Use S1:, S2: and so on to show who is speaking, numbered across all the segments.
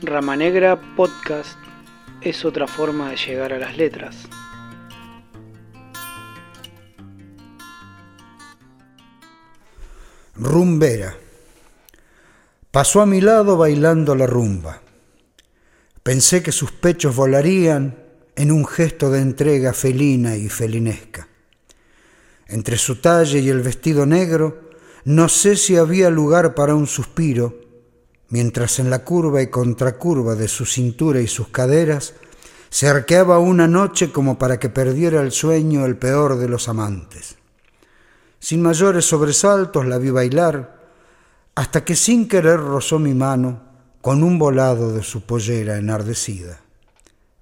S1: Rama Negra Podcast es otra forma de llegar a las letras.
S2: Rumbera. Pasó a mi lado bailando la rumba. Pensé que sus pechos volarían en un gesto de entrega felina y felinesca. Entre su talle y el vestido negro, no sé si había lugar para un suspiro, mientras en la curva y contracurva de su cintura y sus caderas se arqueaba una noche como para que perdiera el sueño el peor de los amantes. Sin mayores sobresaltos la vi bailar, hasta que sin querer rozó mi mano con un volado de su pollera enardecida.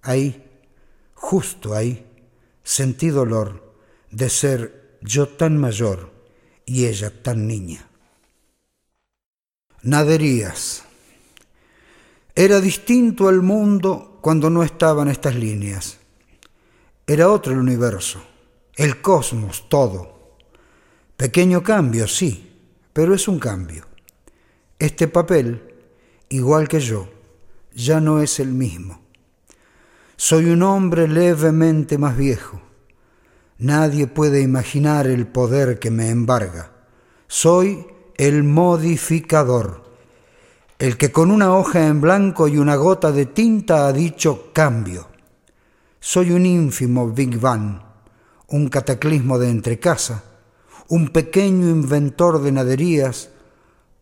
S2: Ahí, justo ahí, sentí dolor de ser yo tan mayor y ella tan niña. Naderías. Era distinto el mundo cuando no estaban estas líneas. Era otro el universo, el cosmos, todo. Pequeño cambio, sí, pero es un cambio. Este papel, igual que yo, ya no es el mismo. Soy un hombre levemente más viejo. Nadie puede imaginar el poder que me embarga. Soy el modificador, el que con una hoja en blanco y una gota de tinta ha dicho cambio. Soy un ínfimo Big Bang, un cataclismo de entrecasa, un pequeño inventor de naderías,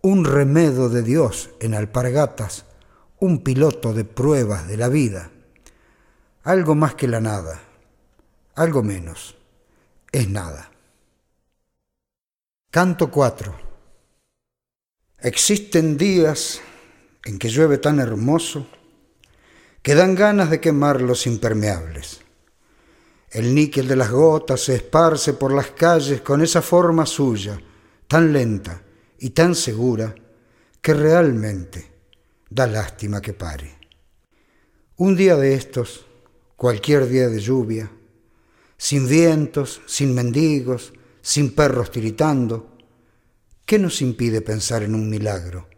S2: un remedo de Dios en alpargatas, un piloto de pruebas de la vida algo más que la nada, algo menos, es nada. Canto 4. Existen días en que llueve tan hermoso que dan ganas de quemar los impermeables. El níquel de las gotas se esparce por las calles con esa forma suya, tan lenta y tan segura, que realmente da lástima que pare. Un día de estos, cualquier día de lluvia, sin vientos, sin mendigos, sin perros tiritando, ¿qué nos impide pensar en un milagro?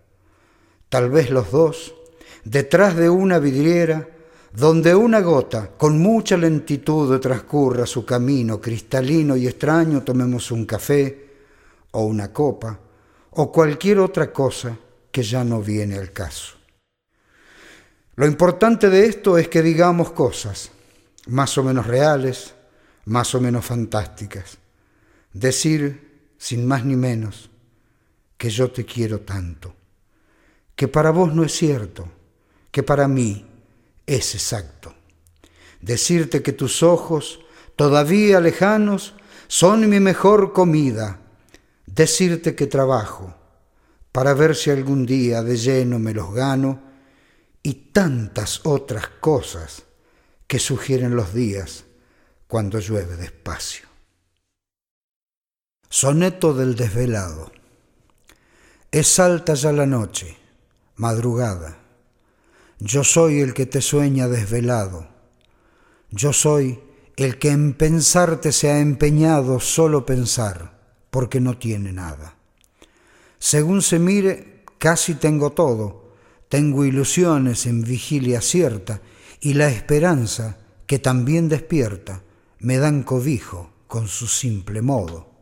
S2: Tal vez los dos, detrás de una vidriera, donde una gota con mucha lentitud transcurra su camino cristalino y extraño, tomemos un café o una copa o cualquier otra cosa que ya no viene al caso. Lo importante de esto es que digamos cosas, más o menos reales, más o menos fantásticas. Decir, sin más ni menos, que yo te quiero tanto, que para vos no es cierto, que para mí es exacto. Decirte que tus ojos, todavía lejanos, son mi mejor comida. Decirte que trabajo para ver si algún día de lleno me los gano y tantas otras cosas que sugieren los días cuando llueve despacio. Soneto del desvelado. Es alta ya la noche, madrugada. Yo soy el que te sueña desvelado. Yo soy el que en pensarte se ha empeñado solo pensar, porque no tiene nada. Según se mire, casi tengo todo tengo ilusiones en vigilia cierta y la esperanza que también despierta me dan cobijo con su simple modo.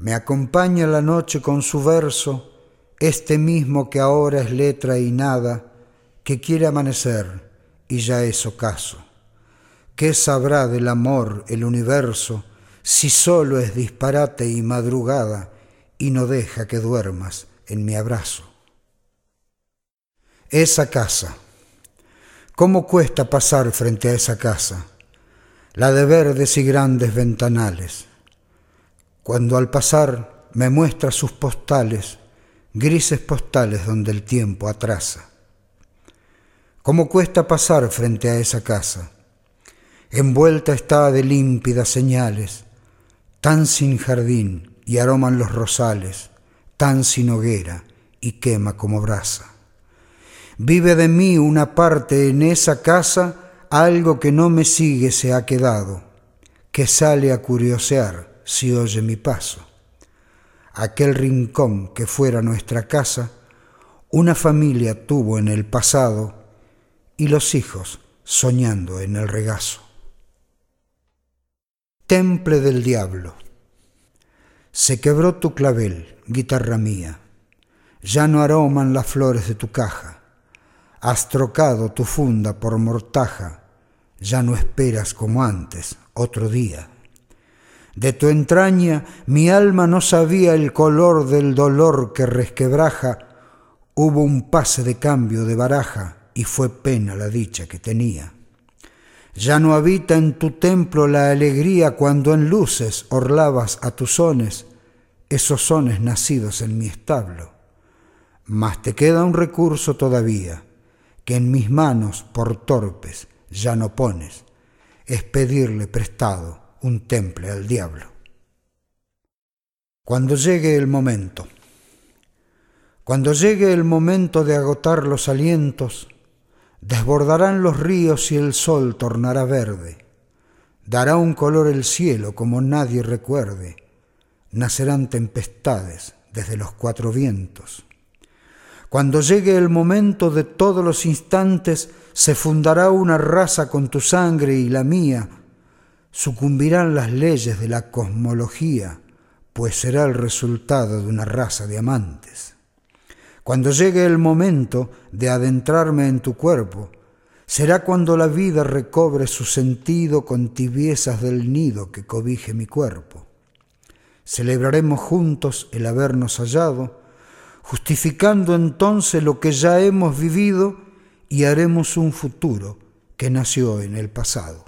S2: Me acompaña la noche con su verso, este mismo que ahora es letra y nada, que quiere amanecer y ya es ocaso. ¿Qué sabrá del amor el universo si solo es disparate y madrugada y no deja que duermas en mi abrazo? Esa casa. ¿Cómo cuesta pasar frente a esa casa? La de verdes y grandes ventanales. Cuando al pasar me muestra sus postales, grises postales donde el tiempo atrasa. ¿Cómo cuesta pasar frente a esa casa? Envuelta está de límpidas señales, tan sin jardín y aroman los rosales, tan sin hoguera y quema como brasa. Vive de mí una parte en esa casa, algo que no me sigue se ha quedado, que sale a curiosear si oye mi paso. Aquel rincón que fuera nuestra casa, una familia tuvo en el pasado y los hijos soñando en el regazo. Temple del diablo. Se quebró tu clavel, guitarra mía. Ya no aroman las flores de tu caja. Has trocado tu funda por mortaja. Ya no esperas como antes, otro día. De tu entraña mi alma no sabía el color del dolor que resquebraja. Hubo un pase de cambio de baraja y fue pena la dicha que tenía. Ya no habita en tu templo la alegría cuando en luces orlabas a tus sones, esos sones nacidos en mi establo. Mas te queda un recurso todavía, que en mis manos por torpes ya no pones, es pedirle prestado un temple al diablo. Cuando llegue el momento, cuando llegue el momento de agotar los alientos, Desbordarán los ríos y el sol tornará verde. Dará un color el cielo como nadie recuerde. Nacerán tempestades desde los cuatro vientos. Cuando llegue el momento de todos los instantes, se fundará una raza con tu sangre y la mía. Sucumbirán las leyes de la cosmología, pues será el resultado de una raza de amantes. Cuando llegue el momento de adentrarme en tu cuerpo, será cuando la vida recobre su sentido con tibiezas del nido que cobije mi cuerpo. Celebraremos juntos el habernos hallado, justificando entonces lo que ya hemos vivido y haremos un futuro que nació en el pasado.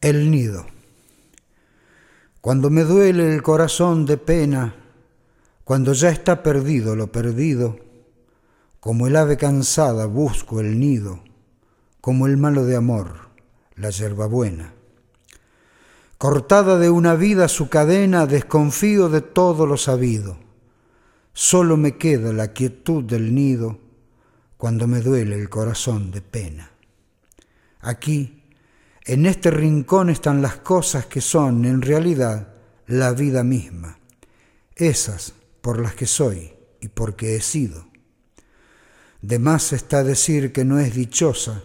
S2: El nido. Cuando me duele el corazón de pena, cuando ya está perdido lo perdido, como el ave cansada busco el nido, como el malo de amor, la buena. Cortada de una vida su cadena, desconfío de todo lo sabido. Solo me queda la quietud del nido cuando me duele el corazón de pena. Aquí, en este rincón están las cosas que son, en realidad, la vida misma. Esas por las que soy y porque he sido. De más está decir que no es dichosa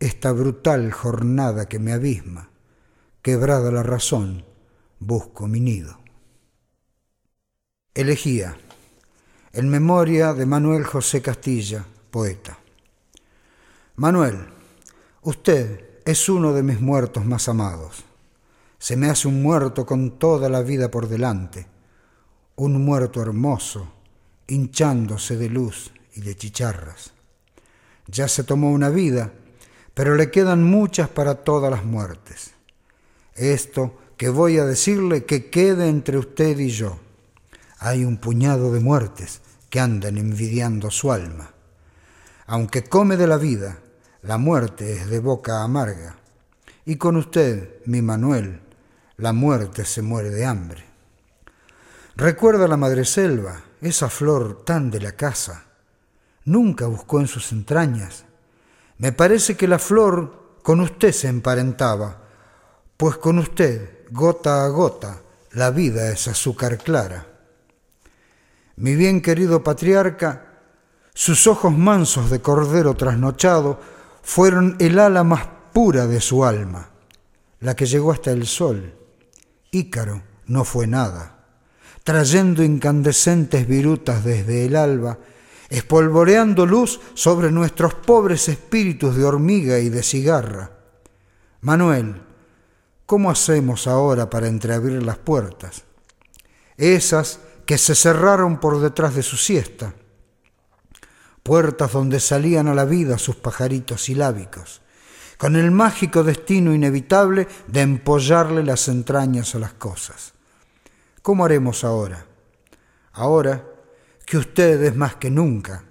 S2: esta brutal jornada que me abisma. Quebrada la razón, busco mi nido. Elegía, en memoria de Manuel José Castilla, poeta. Manuel, usted es uno de mis muertos más amados. Se me hace un muerto con toda la vida por delante un muerto hermoso, hinchándose de luz y de chicharras. Ya se tomó una vida, pero le quedan muchas para todas las muertes. Esto que voy a decirle que quede entre usted y yo. Hay un puñado de muertes que andan envidiando su alma. Aunque come de la vida, la muerte es de boca amarga. Y con usted, mi Manuel, la muerte se muere de hambre. Recuerda la madreselva, esa flor tan de la casa. Nunca buscó en sus entrañas. Me parece que la flor con usted se emparentaba, pues con usted, gota a gota, la vida es azúcar clara. Mi bien querido patriarca, sus ojos mansos de cordero trasnochado fueron el ala más pura de su alma, la que llegó hasta el sol. Ícaro no fue nada trayendo incandescentes virutas desde el alba, espolvoreando luz sobre nuestros pobres espíritus de hormiga y de cigarra. Manuel, ¿cómo hacemos ahora para entreabrir las puertas? Esas que se cerraron por detrás de su siesta, puertas donde salían a la vida sus pajaritos silábicos, con el mágico destino inevitable de empollarle las entrañas a las cosas. ¿Cómo haremos ahora? Ahora que usted es más que nunca.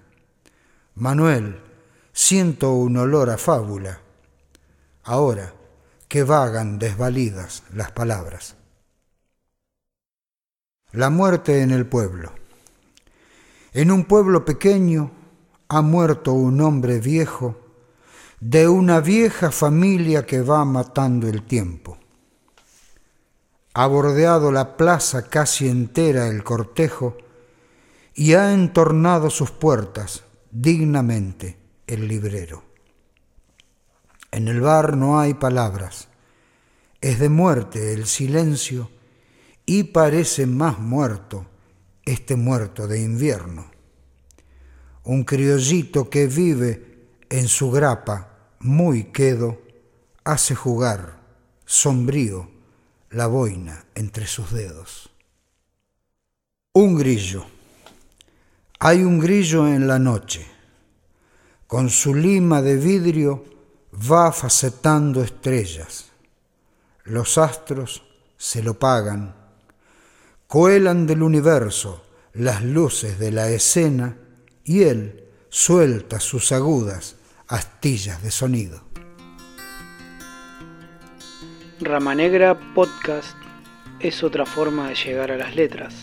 S2: Manuel, siento un olor a fábula. Ahora que vagan desvalidas las palabras. La muerte en el pueblo. En un pueblo pequeño ha muerto un hombre viejo de una vieja familia que va matando el tiempo ha bordeado la plaza casi entera el cortejo y ha entornado sus puertas dignamente el librero. En el bar no hay palabras, es de muerte el silencio y parece más muerto este muerto de invierno. Un criollito que vive en su grapa muy quedo hace jugar sombrío la boina entre sus dedos. Un grillo. Hay un grillo en la noche. Con su lima de vidrio va facetando estrellas. Los astros se lo pagan. Cuelan del universo las luces de la escena y él suelta sus agudas astillas de sonido.
S1: Rama Negra Podcast es otra forma de llegar a las letras.